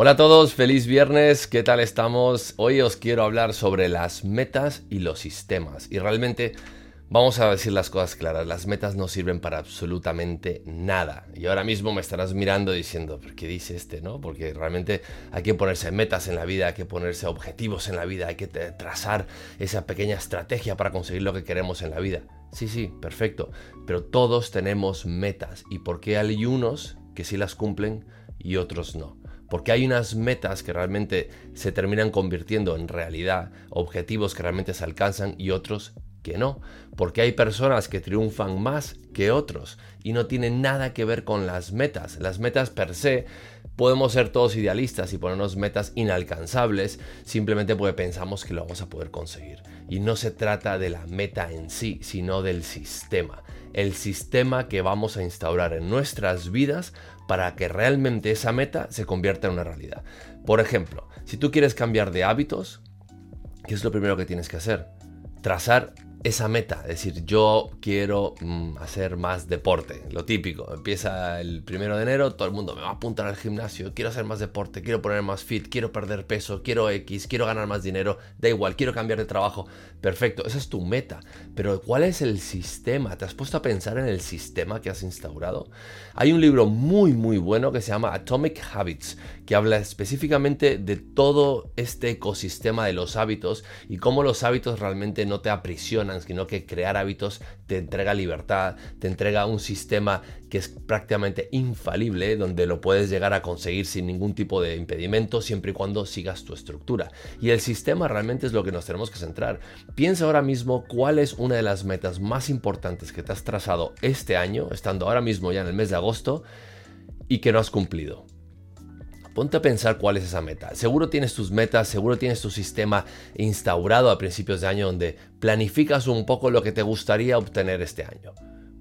Hola a todos, feliz viernes, ¿qué tal estamos? Hoy os quiero hablar sobre las metas y los sistemas. Y realmente vamos a decir las cosas claras, las metas no sirven para absolutamente nada. Y ahora mismo me estarás mirando diciendo, qué dice este? ¿no? Porque realmente hay que ponerse metas en la vida, hay que ponerse objetivos en la vida, hay que trazar esa pequeña estrategia para conseguir lo que queremos en la vida. Sí, sí, perfecto. Pero todos tenemos metas. ¿Y por qué hay unos que sí las cumplen y otros no? Porque hay unas metas que realmente se terminan convirtiendo en realidad, objetivos que realmente se alcanzan y otros que no, porque hay personas que triunfan más que otros y no tienen nada que ver con las metas. Las metas per se podemos ser todos idealistas y ponernos metas inalcanzables simplemente porque pensamos que lo vamos a poder conseguir. Y no se trata de la meta en sí, sino del sistema. El sistema que vamos a instaurar en nuestras vidas para que realmente esa meta se convierta en una realidad. Por ejemplo, si tú quieres cambiar de hábitos, ¿qué es lo primero que tienes que hacer? Trazar esa meta, es decir, yo quiero mm, hacer más deporte, lo típico, empieza el primero de enero, todo el mundo me va a apuntar al gimnasio, quiero hacer más deporte, quiero poner más fit, quiero perder peso, quiero X, quiero ganar más dinero, da igual, quiero cambiar de trabajo, perfecto, esa es tu meta, pero ¿cuál es el sistema? ¿Te has puesto a pensar en el sistema que has instaurado? Hay un libro muy muy bueno que se llama Atomic Habits, que habla específicamente de todo este ecosistema de los hábitos y cómo los hábitos realmente no te aprisionan sino que crear hábitos te entrega libertad, te entrega un sistema que es prácticamente infalible, donde lo puedes llegar a conseguir sin ningún tipo de impedimento, siempre y cuando sigas tu estructura. Y el sistema realmente es lo que nos tenemos que centrar. Piensa ahora mismo cuál es una de las metas más importantes que te has trazado este año, estando ahora mismo ya en el mes de agosto, y que no has cumplido. Ponte a pensar cuál es esa meta. Seguro tienes tus metas, seguro tienes tu sistema instaurado a principios de año donde planificas un poco lo que te gustaría obtener este año.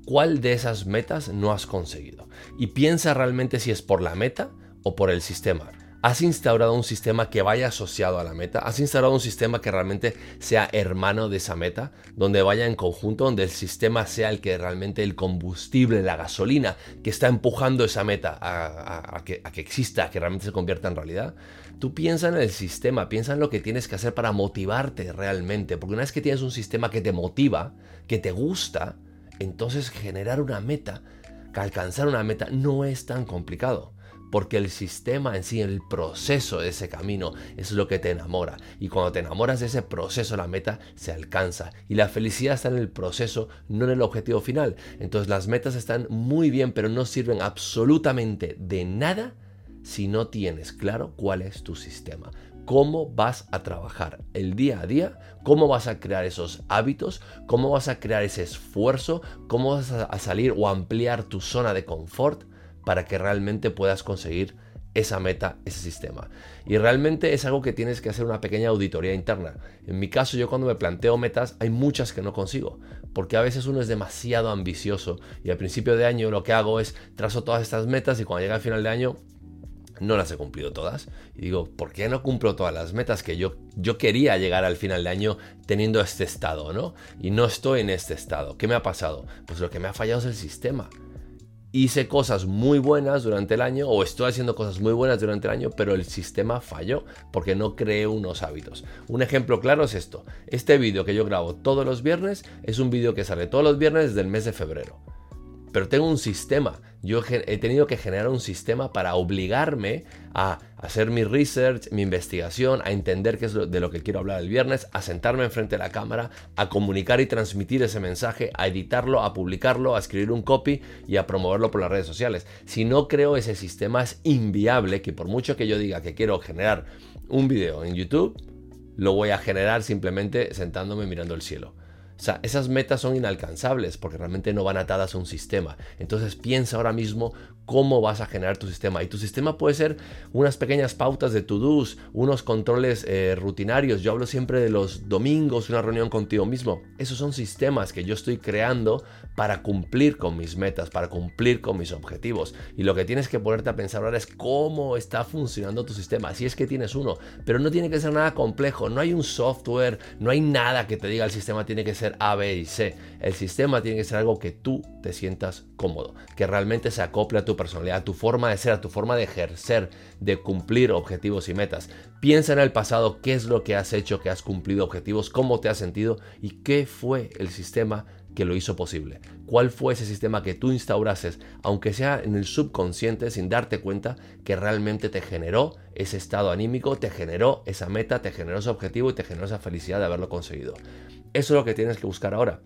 ¿Cuál de esas metas no has conseguido? Y piensa realmente si es por la meta o por el sistema. ¿Has instaurado un sistema que vaya asociado a la meta? ¿Has instaurado un sistema que realmente sea hermano de esa meta? Donde vaya en conjunto, donde el sistema sea el que realmente el combustible, la gasolina que está empujando esa meta a, que, exista, a que realmente se convierta en realidad. Tú piensa en el sistema, piensa en lo que tienes que hacer para motivarte realmente. Porque una vez que tienes un sistema que te motiva, que te gusta, entonces generar una meta, alcanzar una meta no es tan complicado porque el sistema en sí, el proceso de ese camino es lo que te enamora. Y cuando te enamoras de ese proceso, la meta se alcanza. Y la felicidad está en el proceso, no en el objetivo final. Entonces las metas están muy bien, pero no sirven absolutamente de nada si no tienes claro cuál es tu sistema. Cómo vas a trabajar el día a día, cómo vas a crear esos hábitos, cómo vas a crear ese esfuerzo, cómo vas a salir o ampliar tu zona de confort para que realmente puedas conseguir esa meta, ese sistema. Y realmente es algo que tienes que hacer una pequeña auditoría interna. En mi caso, yo cuando me planteo metas, hay muchas que no consigo, porque a veces uno es demasiado ambicioso y al principio de año lo que hago es trazo todas estas metas y cuando llega el final de año no las he cumplido todas. Y digo, ¿por qué no cumplo todas las metas que yo, yo quería llegar al final de año teniendo este estado, ¿no? Y no estoy en este estado. ¿Qué me ha pasado? Pues lo que me ha fallado es el sistema hice cosas muy buenas durante el año o estoy haciendo cosas muy buenas durante el año, pero el sistema falló porque no creé unos hábitos. Un ejemplo claro es esto. Este vídeo que yo grabo todos los viernes es un vídeo que sale todos los viernes desde el mes de febrero. Pero tengo un sistema. Yo he tenido que generar un sistema para obligarme a hacer mi research, mi investigación, a entender qué es de lo que quiero hablar el viernes, a sentarme enfrente de la cámara, a comunicar y transmitir ese mensaje, a editarlo, a publicarlo, a escribir un copy y a promoverlo por las redes sociales. Si no creo ese sistema es inviable que por mucho que yo diga que quiero generar un video en YouTube, lo voy a generar simplemente sentándome mirando el cielo. O sea, esas metas son inalcanzables porque realmente no van atadas a un sistema. Entonces piensa ahora mismo cómo vas a generar tu sistema. Y tu sistema puede ser unas pequeñas pautas de to-dos, unos controles eh, rutinarios. Yo hablo siempre de los domingos, una reunión contigo mismo. Esos son sistemas que yo estoy creando para cumplir con mis metas, para cumplir con mis objetivos. Y lo que tienes que ponerte a pensar ahora es cómo está funcionando tu sistema. Si es que tienes uno, pero no tiene que ser nada complejo. No hay un software, no hay nada que te diga el sistema tiene que ser A, B y C. El sistema tiene que ser algo que tú te sientas cómodo, que realmente se acople a tu personalidad, a tu forma de ser, a tu forma de ejercer, de cumplir objetivos y metas. Piensa en el pasado, qué es lo que has hecho, que has cumplido objetivos, cómo te has sentido y qué fue el sistema que lo hizo posible. ¿Cuál fue ese sistema que tú instaurases, aunque sea en el subconsciente, sin darte cuenta que realmente te generó ese estado anímico, te generó esa meta, te generó ese objetivo y te generó esa felicidad de haberlo conseguido? Eso es lo que tienes que buscar ahora.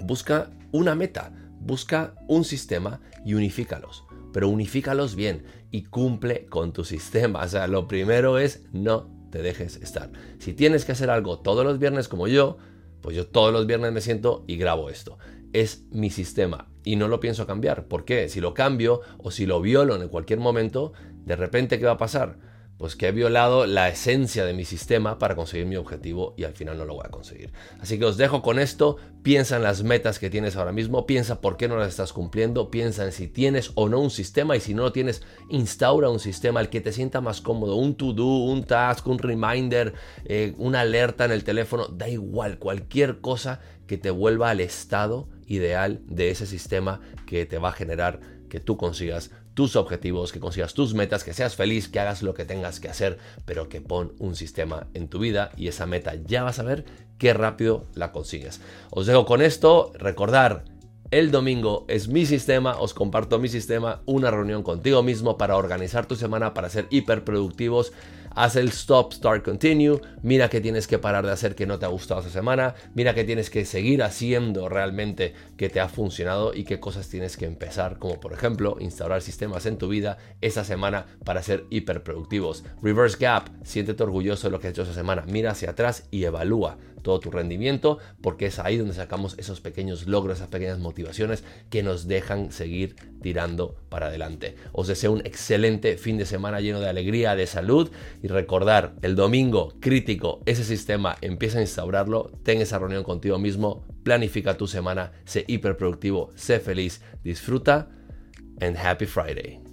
Busca una meta, busca un sistema y unifícalos. Pero unifícalos bien y cumple con tu sistema. O sea, lo primero es no te dejes estar. Si tienes que hacer algo todos los viernes como yo, pues yo todos los viernes me siento y grabo esto. Es mi sistema y no lo pienso cambiar. ¿Por qué? Si lo cambio o si lo violo en cualquier momento, de repente, ¿qué va a pasar? Pues que he violado la esencia de mi sistema para conseguir mi objetivo y al final no lo voy a conseguir. Así que os dejo con esto, piensa en las metas que tienes ahora mismo, piensa por qué no las estás cumpliendo, piensa en si tienes o no un sistema y si no lo tienes, instaura un sistema el que te sienta más cómodo, un to-do, un task, un reminder, eh, una alerta en el teléfono, da igual, cualquier cosa que te vuelva al estado ideal de ese sistema que te va a generar que tú consigas tus objetivos, que consigas tus metas, que seas feliz, que hagas lo que tengas que hacer, pero que pon un sistema en tu vida y esa meta ya vas a ver qué rápido la consigues. Os dejo con esto, recordar el domingo es mi sistema, os comparto mi sistema, una reunión contigo mismo para organizar tu semana, para ser hiperproductivos haz el stop, start, continue, mira qué tienes que parar de hacer que no te ha gustado esa semana, mira qué tienes que seguir haciendo realmente que te ha funcionado y qué cosas tienes que empezar, como por ejemplo instaurar sistemas en tu vida esa semana para ser hiperproductivos. Reverse Gap, siéntete orgulloso de lo que has hecho esa semana, mira hacia atrás y evalúa todo tu rendimiento, porque es ahí donde sacamos esos pequeños logros, esas pequeñas motivaciones que nos dejan seguir tirando para adelante. Os deseo un excelente fin de semana lleno de alegría, de salud recordar, el domingo crítico, ese sistema, empieza a instaurarlo, ten esa reunión contigo mismo, planifica tu semana, sé hiperproductivo, sé feliz, disfruta and happy Friday.